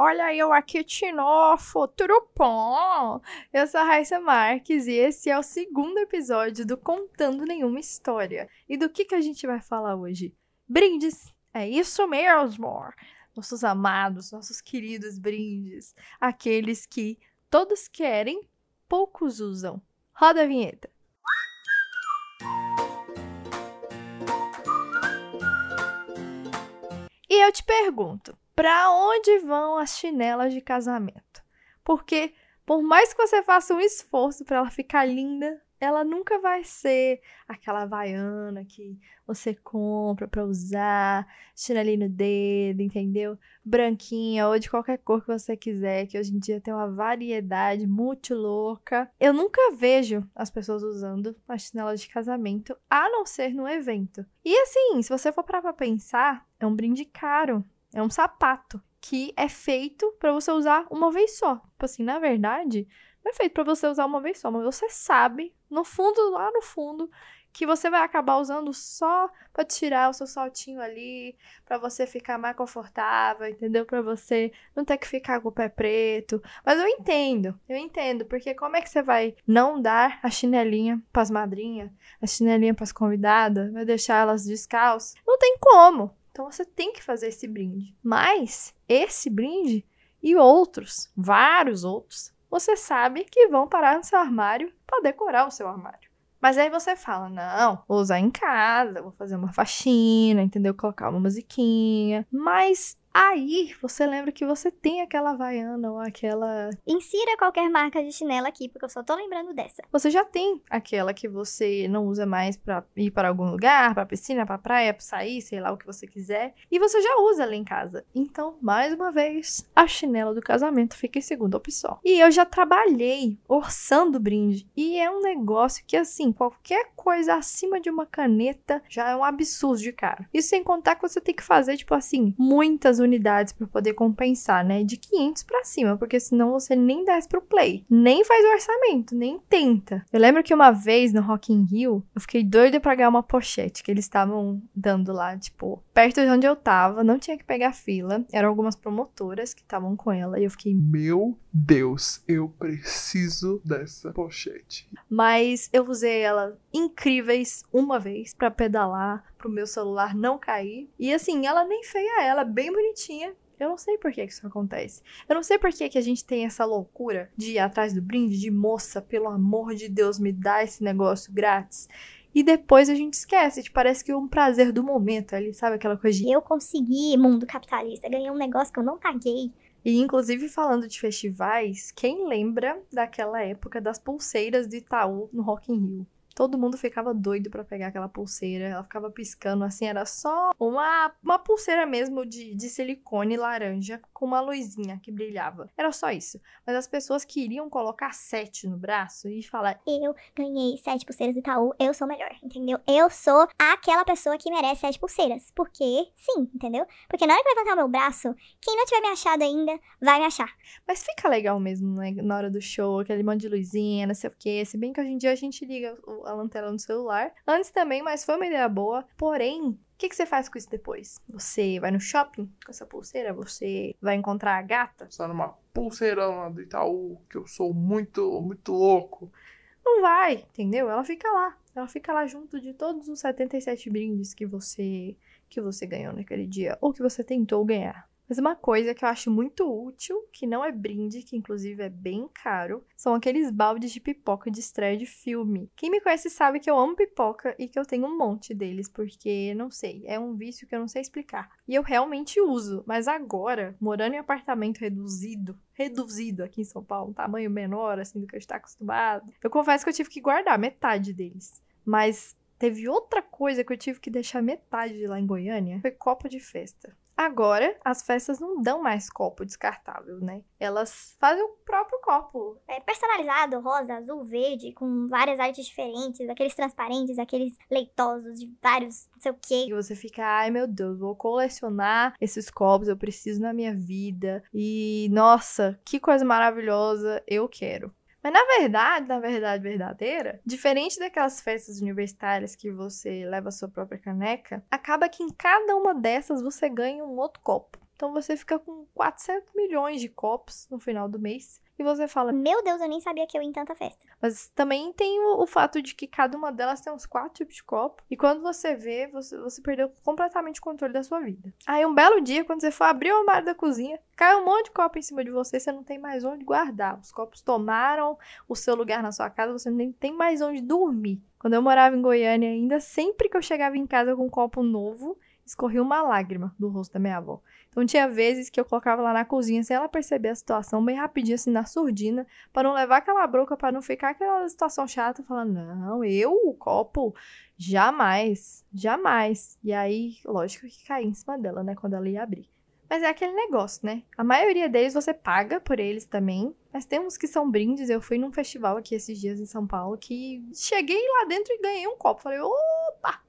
olha eu aqui tudo bom? Eu sou a Raíssa Marques e esse é o segundo episódio do Contando Nenhuma História. E do que, que a gente vai falar hoje? Brindes! É isso mesmo! Nossos amados, nossos queridos brindes. Aqueles que todos querem, poucos usam. Roda a vinheta. E eu te pergunto, para onde vão as chinelas de casamento? Porque por mais que você faça um esforço para ela ficar linda, ela nunca vai ser aquela havaiana que você compra para usar, chinelinho no dedo, entendeu? Branquinha ou de qualquer cor que você quiser, que hoje em dia tem uma variedade muito louca. Eu nunca vejo as pessoas usando a chinela de casamento, a não ser no evento. E assim, se você for parar pra pensar, é um brinde caro, é um sapato que é feito para você usar uma vez só. Tipo assim, na verdade, não é feito para você usar uma vez só, mas você sabe, no fundo, lá no fundo, que você vai acabar usando só para tirar o seu saltinho ali, para você ficar mais confortável, entendeu? Para você não ter que ficar com o pé preto. Mas eu entendo, eu entendo, porque como é que você vai não dar a chinelinha para as madrinhas, a chinelinha para as convidadas, vai deixar elas descalças? Não tem como. Então você tem que fazer esse brinde. Mas esse brinde e outros, vários outros, você sabe que vão parar no seu armário para decorar o seu armário. Mas aí você fala: não, vou usar em casa, vou fazer uma faxina, entendeu? Colocar uma musiquinha. Mas Aí você lembra que você tem aquela Havaiana ou aquela. Insira qualquer marca de chinela aqui, porque eu só tô lembrando dessa. Você já tem aquela que você não usa mais para ir para algum lugar, pra piscina, pra praia, pra sair, sei lá o que você quiser. E você já usa ela em casa. Então, mais uma vez, a chinela do casamento fica em segunda opção. E eu já trabalhei orçando brinde. E é um negócio que, assim, qualquer coisa acima de uma caneta já é um absurdo de cara. Isso sem contar que você tem que fazer, tipo assim, muitas unidades para poder compensar, né? De 500 para cima, porque senão você nem desce pro play, nem faz o orçamento, nem tenta. Eu lembro que uma vez no Rock in Rio, eu fiquei doida para ganhar uma pochete que eles estavam dando lá, tipo, perto de onde eu tava, não tinha que pegar fila, eram algumas promotoras que estavam com ela e eu fiquei, meu Deus, eu preciso dessa pochete. Mas eu usei ela incríveis uma vez para pedalar, pro meu celular não cair. E assim, ela nem feia, ela é bem bonitinha. Eu não sei por que isso acontece. Eu não sei por que, que a gente tem essa loucura de ir atrás do brinde, de moça, pelo amor de Deus, me dá esse negócio grátis. E depois a gente esquece, tipo, parece que é um prazer do momento ali, sabe? Aquela coisa de. Eu consegui, mundo capitalista, ganhei um negócio que eu não paguei. E inclusive falando de festivais, quem lembra daquela época das pulseiras do Itaú no Rock in Rio? Todo mundo ficava doido para pegar aquela pulseira. Ela ficava piscando assim, era só uma, uma pulseira mesmo de, de silicone laranja com uma luzinha que brilhava. Era só isso. Mas as pessoas queriam colocar sete no braço e falar: Eu ganhei sete pulseiras do Itaú, eu sou melhor, entendeu? Eu sou aquela pessoa que merece sete pulseiras. Porque, sim, entendeu? Porque na hora que levantar o meu braço, quem não tiver me achado ainda vai me achar. Mas fica legal mesmo, né? Na hora do show, aquele monte de luzinha, não sei o quê. Se bem que hoje em dia a gente liga a lanterna no celular. Antes também, mas foi uma ideia boa. Porém, o que, que, você faz com isso depois? Você vai no shopping com essa pulseira? Você vai encontrar a gata? Só numa pulseirão do Itaú, que eu sou muito, muito louco. Não vai, entendeu? Ela fica lá. Ela fica lá junto de todos os 77 brindes que você que você ganhou naquele dia ou que você tentou ganhar. Mas uma coisa que eu acho muito útil, que não é brinde, que inclusive é bem caro, são aqueles baldes de pipoca de estreia de filme. Quem me conhece sabe que eu amo pipoca e que eu tenho um monte deles, porque, não sei, é um vício que eu não sei explicar. E eu realmente uso, mas agora, morando em apartamento reduzido, reduzido aqui em São Paulo, um tamanho menor, assim, do que eu estou acostumado, eu confesso que eu tive que guardar metade deles. Mas Teve outra coisa que eu tive que deixar metade lá em Goiânia, foi copo de festa. Agora, as festas não dão mais copo descartável, né? Elas fazem o próprio copo. É personalizado, rosa, azul, verde, com várias artes diferentes, aqueles transparentes, aqueles leitosos de vários, não sei o quê. E você fica, ai meu Deus, vou colecionar esses copos, eu preciso na minha vida. E nossa, que coisa maravilhosa, eu quero. Mas na verdade, na verdade verdadeira, diferente daquelas festas universitárias que você leva a sua própria caneca, acaba que em cada uma dessas você ganha um outro copo. Então você fica com 400 milhões de copos no final do mês. E você fala, Meu Deus, eu nem sabia que eu ia em tanta festa. mas também tem o, o fato de que cada uma delas tem uns quatro tipos de copo. E quando você vê, você, você perdeu completamente o controle da sua vida. Aí um belo dia, quando você for abrir o armário da cozinha, cai um monte de copo em cima de você, você não tem mais onde guardar. Os copos tomaram o seu lugar na sua casa, você nem tem mais onde dormir. Quando eu morava em Goiânia ainda, sempre que eu chegava em casa com um copo novo, escorria uma lágrima do rosto da minha avó. Então tinha vezes que eu colocava lá na cozinha sem ela perceber a situação, bem rapidinho assim na surdina, para não levar aquela bronca, para não ficar aquela situação chata, falando: "Não, eu o copo jamais, jamais". E aí, lógico que caí em cima dela, né, quando ela ia abrir. Mas é aquele negócio, né? A maioria deles você paga por eles também. Mas tem uns que são brindes. Eu fui num festival aqui esses dias em São Paulo que cheguei lá dentro e ganhei um copo. Falei, opa!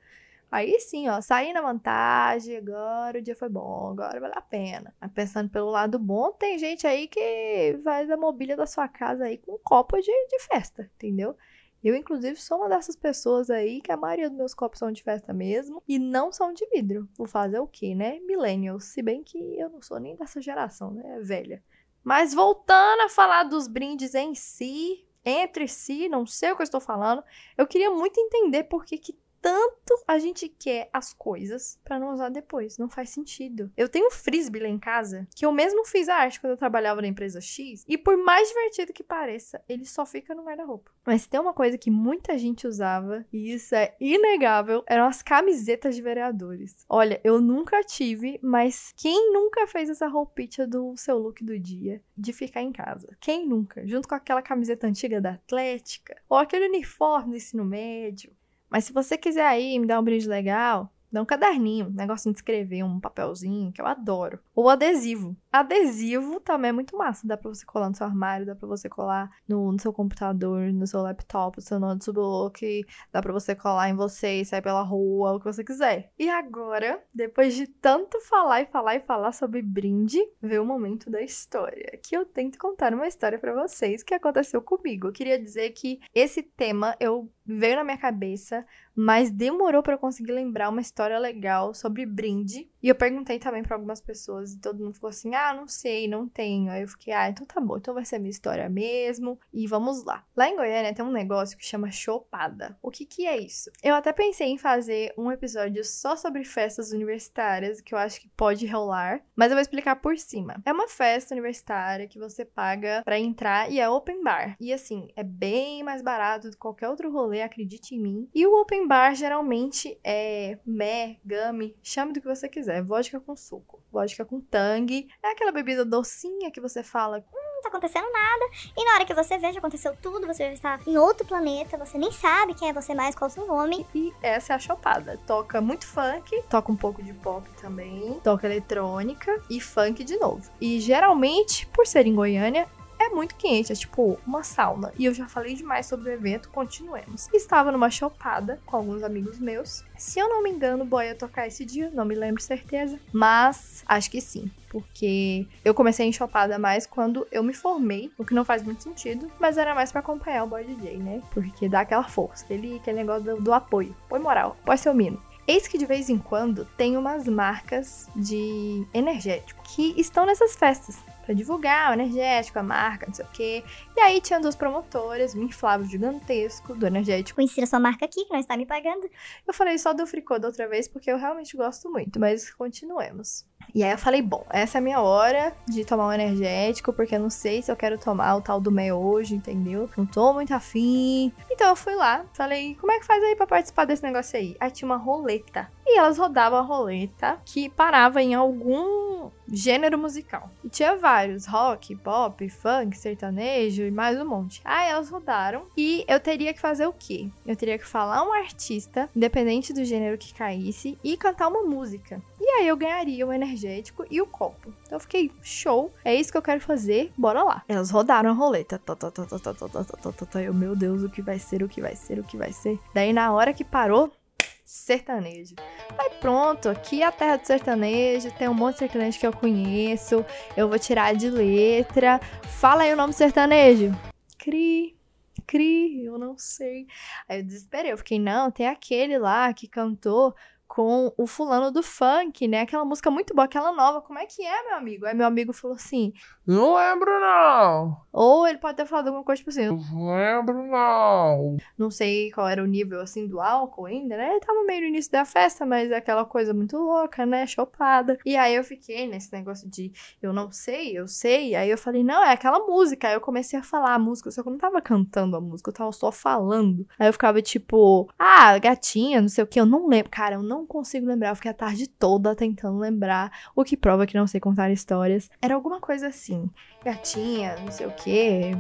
Aí sim, ó, saí na vantagem, agora o dia foi bom, agora vale a pena. Mas pensando pelo lado bom, tem gente aí que faz a mobília da sua casa aí com um copo de, de festa, entendeu? Eu, inclusive, sou uma dessas pessoas aí que a maioria dos meus copos são de festa mesmo e não são de vidro. Vou fazer o quê, né? Millennials. Se bem que eu não sou nem dessa geração, né? É velha. Mas voltando a falar dos brindes em si, entre si, não sei o que eu estou falando, eu queria muito entender por que, que tanto a gente quer as coisas pra não usar depois. Não faz sentido. Eu tenho um frisbee lá em casa, que eu mesmo fiz a arte quando eu trabalhava na empresa X, e por mais divertido que pareça, ele só fica no guarda-roupa. Mas tem uma coisa que muita gente usava, e isso é inegável, eram as camisetas de vereadores. Olha, eu nunca tive, mas quem nunca fez essa roupinha do seu look do dia de ficar em casa? Quem nunca? Junto com aquela camiseta antiga da Atlética, ou aquele uniforme do ensino médio. Mas se você quiser aí me dar um brinde legal, dá um caderninho, um negocinho de escrever, um papelzinho, que eu adoro. Ou adesivo. Adesivo também é muito massa. Dá pra você colar no seu armário, dá pra você colar no, no seu computador, no seu laptop, no seu notebook. Dá pra você colar em você e sair pela rua, o que você quiser. E agora, depois de tanto falar e falar e falar sobre brinde, veio o momento da história. Que eu tento contar uma história pra vocês que aconteceu comigo. Eu queria dizer que esse tema eu veio na minha cabeça, mas demorou pra eu conseguir lembrar uma história legal sobre brinde. E eu perguntei também pra algumas pessoas e todo mundo ficou assim: "Ah, não sei, não tenho". Aí eu fiquei: "Ah, então tá bom, então vai ser a minha história mesmo". E vamos lá. Lá em Goiânia tem um negócio que chama chopada. O que que é isso? Eu até pensei em fazer um episódio só sobre festas universitárias, que eu acho que pode rolar, mas eu vou explicar por cima. É uma festa universitária que você paga pra entrar e é open bar. E assim, é bem mais barato do que qualquer outro rolê, acredite em mim. E o open bar geralmente é mé, gummy, chame do que você quiser, vodka com suco, vodka com tangue. É aquela bebida docinha que você fala, Não tá acontecendo nada. E na hora que você vê, já aconteceu tudo, você já está em outro planeta, você nem sabe quem é você mais, qual o seu nome. E essa é a chopada. Toca muito funk, toca um pouco de pop também, toca eletrônica e funk de novo. E geralmente, por ser em Goiânia, é muito quente, é tipo uma sauna. E eu já falei demais sobre o evento, continuemos. Estava numa chopada com alguns amigos meus. Se eu não me engano, o boy ia tocar esse dia, não me lembro certeza. Mas acho que sim. Porque eu comecei em chopada mais quando eu me formei, o que não faz muito sentido, mas era mais pra acompanhar o boy DJ, né? Porque dá aquela força, aquele, aquele negócio do, do apoio. Põe moral, põe seu mino. Eis que de vez em quando tem umas marcas de energético que estão nessas festas para divulgar o energético, a marca, não sei o quê. E aí tinha duas promotoras, um inflável gigantesco do energético. Conheci a sua marca aqui, que não está me pagando. Eu falei só do fricô da outra vez porque eu realmente gosto muito, mas continuemos. E aí eu falei, bom, essa é a minha hora de tomar um energético, porque eu não sei se eu quero tomar o tal do Mé hoje, entendeu? Não tô muito afim. Então eu fui lá, falei, como é que faz aí pra participar desse negócio aí? Aí tinha uma roleta. E elas rodavam a roleta que parava em algum gênero musical. E tinha vários, rock, pop, funk, sertanejo e mais um monte. Aí elas rodaram e eu teria que fazer o quê? Eu teria que falar um artista, independente do gênero que caísse, e cantar uma música. E aí eu ganharia o energético e o copo. Então eu fiquei, show, é isso que eu quero fazer, bora lá. Elas rodaram a roleta. Tá, tá, tá, tá, tá, tá, tá, tá, tá. Eu, meu Deus, o que vai ser, o que vai ser, o que vai ser. Daí na hora que parou, sertanejo. Aí pronto, aqui é a terra do sertanejo, tem um monte de sertanejo que eu conheço, eu vou tirar de letra. Fala aí o nome sertanejo. Cri, cri, eu não sei. Aí eu desesperei, eu fiquei, não, tem aquele lá que cantou com o fulano do funk, né? Aquela música muito boa, aquela nova. Como é que é, meu amigo? Aí meu amigo falou assim. Não lembro, não. Ou ele pode ter falado alguma coisa, tipo assim, Não lembro, não. não sei qual era o nível, assim, do álcool ainda, né? Ele tava meio no início da festa, mas é aquela coisa muito louca, né? Chopada. E aí eu fiquei nesse negócio de eu não sei, eu sei. Aí eu falei, não, é aquela música. Aí eu comecei a falar a música, só que eu não tava cantando a música, eu tava só falando. Aí eu ficava tipo, ah, gatinha, não sei o que, eu não lembro. Cara, eu não consigo lembrar. Eu fiquei a tarde toda tentando lembrar, o que prova que não sei contar histórias. Era alguma coisa assim, gatinha, não sei o que,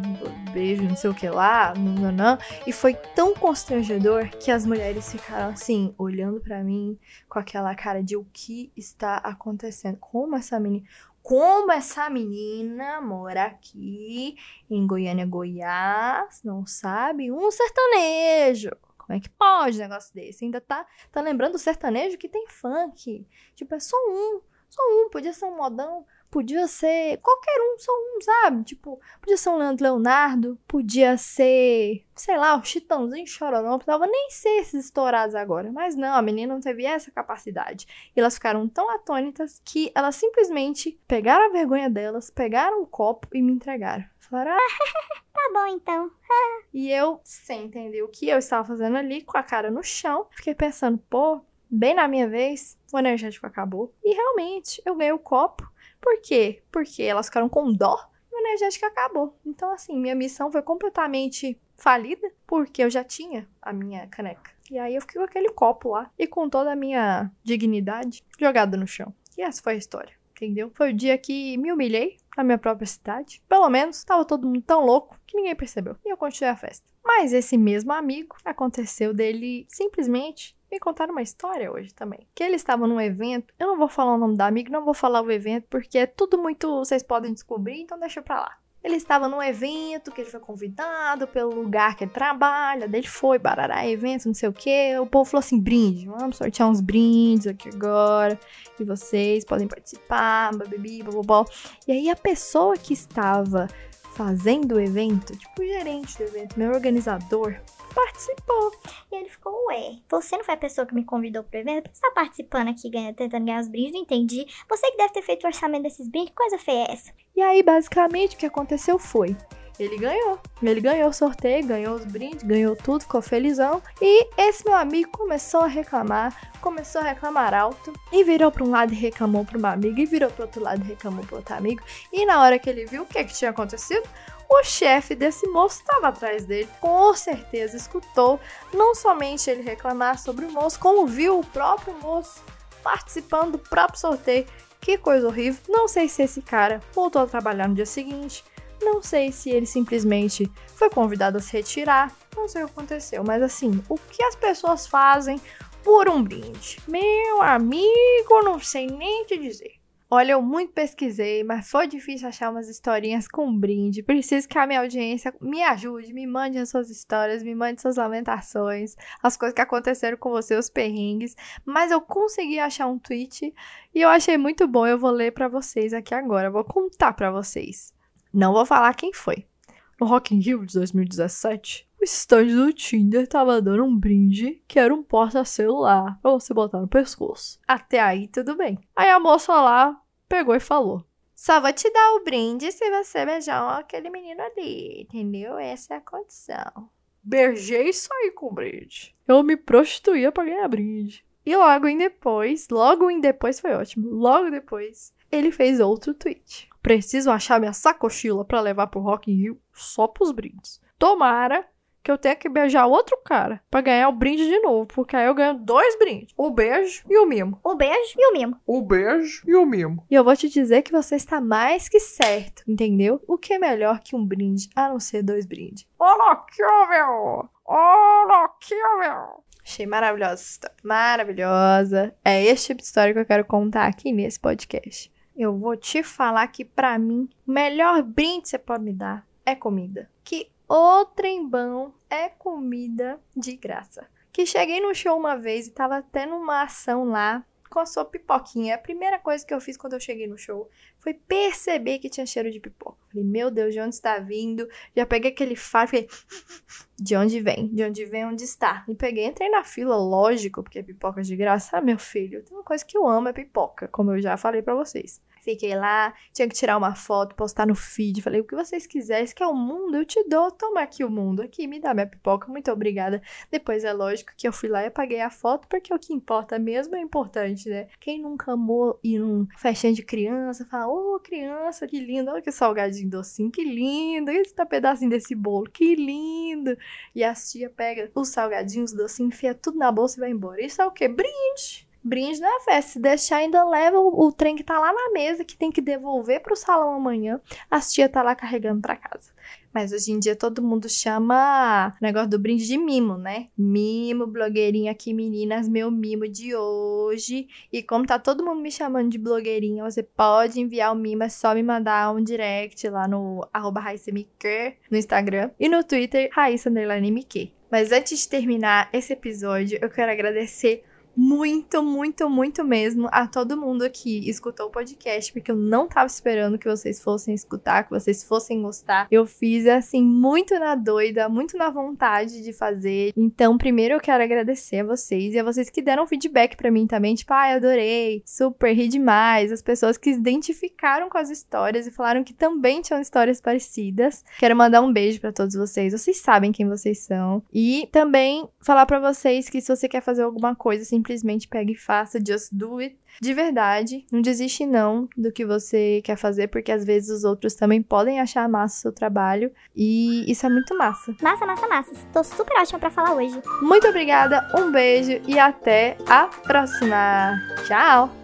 beijo, não sei o que lá, não, não. E foi tão constrangedor que as mulheres ficaram assim, olhando pra mim com aquela cara de o que está acontecendo. Como essa menina. Como essa menina mora aqui em Goiânia, Goiás, não sabe um sertanejo. Como é que pode um negócio desse? Ainda tá, tá lembrando o sertanejo que tem funk. Tipo, é só um. Só um. Podia ser um modão. Podia ser qualquer um, só um, sabe? Tipo, podia ser um Leandro Leonardo. Podia ser, sei lá, o Chitãozinho Chororó. Não precisava nem ser esses estourados agora. Mas não, a menina não teve essa capacidade. E elas ficaram tão atônitas que elas simplesmente pegaram a vergonha delas, pegaram o copo e me entregaram. Falaram, ah, Tá bom, então. e eu, sem entender o que eu estava fazendo ali, com a cara no chão, fiquei pensando, pô, bem na minha vez, o energético acabou. E realmente, eu ganhei o copo. Por quê? Porque elas ficaram com dó e o energético acabou. Então, assim, minha missão foi completamente falida, porque eu já tinha a minha caneca. E aí eu fiquei com aquele copo lá e com toda a minha dignidade jogada no chão. E essa foi a história. Entendeu? Foi o dia que me humilhei na minha própria cidade. Pelo menos estava todo mundo tão louco que ninguém percebeu. E eu continuei a festa. Mas esse mesmo amigo aconteceu dele simplesmente me contar uma história hoje também. Que ele estava num evento. Eu não vou falar o nome da amiga, não vou falar o evento, porque é tudo muito. Vocês podem descobrir, então deixa pra lá. Ele estava num evento que ele foi convidado pelo lugar que ele trabalha. Daí ele foi, barará, evento, não sei o que. O povo falou assim: brinde, vamos sortear uns brindes aqui agora. E vocês podem participar, babibi, babobó. E aí a pessoa que estava fazendo o evento, tipo o gerente do evento, meu organizador, participou. E ele ficou, ué, você não foi a pessoa que me convidou pro evento? Por que você tá participando aqui, ganha, tentando ganhar os brindes? Não entendi. Você que deve ter feito o orçamento desses brindes, que coisa feia é essa? E aí, basicamente, o que aconteceu foi. Ele ganhou. Ele ganhou o sorteio, ganhou os brindes, ganhou tudo, ficou felizão. E esse meu amigo começou a reclamar, começou a reclamar alto. E virou para um lado e reclamou para uma amiga, e virou para outro lado e reclamou para outro amigo. E na hora que ele viu o que, que tinha acontecido, o chefe desse moço estava atrás dele. Com certeza escutou não somente ele reclamar sobre o moço, como viu o próprio moço participando do próprio sorteio. Que coisa horrível. Não sei se esse cara voltou a trabalhar no dia seguinte. Não sei se ele simplesmente foi convidado a se retirar. Não sei o que aconteceu. Mas assim, o que as pessoas fazem por um brinde? Meu amigo, não sei nem te dizer. Olha, eu muito pesquisei, mas foi difícil achar umas historinhas com brinde. Preciso que a minha audiência me ajude, me mande as suas histórias, me mande suas lamentações, as coisas que aconteceram com você, os perrengues. Mas eu consegui achar um tweet e eu achei muito bom. Eu vou ler pra vocês aqui agora, vou contar pra vocês. Não vou falar quem foi. No Rock in Rio de 2017, o stand do Tinder tava dando um brinde que era um porta-celular pra você botar no pescoço. Até aí tudo bem. Aí a moça lá pegou e falou: Só vou te dar o brinde se você beijar aquele menino ali, entendeu? Essa é a condição. Beijei e saí com o brinde. Eu me prostituía pra ganhar brinde. E logo em depois, logo em depois foi ótimo. Logo depois, ele fez outro tweet. Preciso achar minha sacochila pra levar pro Rock in Rio só pros brindes. Tomara que eu tenha que beijar outro cara pra ganhar o brinde de novo, porque aí eu ganho dois brindes: o beijo e o mimo. O beijo e o mimo. O beijo e o mimo. E eu vou te dizer que você está mais que certo, entendeu? O que é melhor que um brinde, a não ser dois brindes? Aqui, ó, meu. Aqui, ó, meu. Achei maravilhosa essa história. Maravilhosa. É esse tipo de história que eu quero contar aqui nesse podcast. Eu vou te falar que pra mim, o melhor brinde que você pode me dar é comida. Que o trembão é comida de graça. Que cheguei no show uma vez e tava tendo uma ação lá com a sua pipoquinha. A primeira coisa que eu fiz quando eu cheguei no show foi perceber que tinha cheiro de pipoca. Falei, meu Deus, de onde está vindo? Já peguei aquele faro, falei, de onde vem? De onde vem, onde está? E peguei, entrei na fila, lógico, porque é pipoca de graça. Ah, meu filho, tem uma coisa que eu amo, é pipoca, como eu já falei para vocês. Fiquei lá, tinha que tirar uma foto, postar no feed. Falei, o que vocês quiserem, que é o mundo, eu te dou. Toma aqui o mundo. Aqui, me dá minha pipoca, muito obrigada. Depois é lógico que eu fui lá e apaguei a foto, porque o que importa mesmo é importante, né? Quem nunca amou ir num festinha de criança, fala, ô oh, criança, que lindo, olha que salgadinho docinho, que lindo. Esse tá pedacinho desse bolo, que lindo. E a tia pega os salgadinhos, docinhos, enfia tudo na bolsa e vai embora. Isso é o quê? Brinde brinde na festa. Se deixar, ainda leva o, o, trem que tá lá na mesa, que tem que devolver pro salão amanhã. As tia tá lá carregando pra casa. Mas hoje em dia todo mundo chama o negócio do brinde de mimo, né? Mimo, blogueirinha aqui, meninas, meu mimo de hoje. E como tá todo mundo me chamando de blogueirinha, você pode enviar o mimo, é só me mandar um direct lá no arroba no Instagram. E no Twitter, Raíssa Mas antes de terminar esse episódio, eu quero agradecer muito, muito, muito mesmo a todo mundo que escutou o podcast, porque eu não tava esperando que vocês fossem escutar, que vocês fossem gostar. Eu fiz assim muito na doida, muito na vontade de fazer. Então, primeiro eu quero agradecer a vocês e a vocês que deram feedback para mim também, tipo, ai, ah, adorei, super, ri demais. As pessoas que se identificaram com as histórias e falaram que também tinham histórias parecidas. Quero mandar um beijo para todos vocês. Vocês sabem quem vocês são. E também falar para vocês que se você quer fazer alguma coisa assim simplesmente pega e faça, just do it. De verdade, não desiste não do que você quer fazer, porque às vezes os outros também podem achar massa o seu trabalho e isso é muito massa. Massa, massa, massa. Tô super ótima para falar hoje. Muito obrigada, um beijo e até a próxima. Tchau.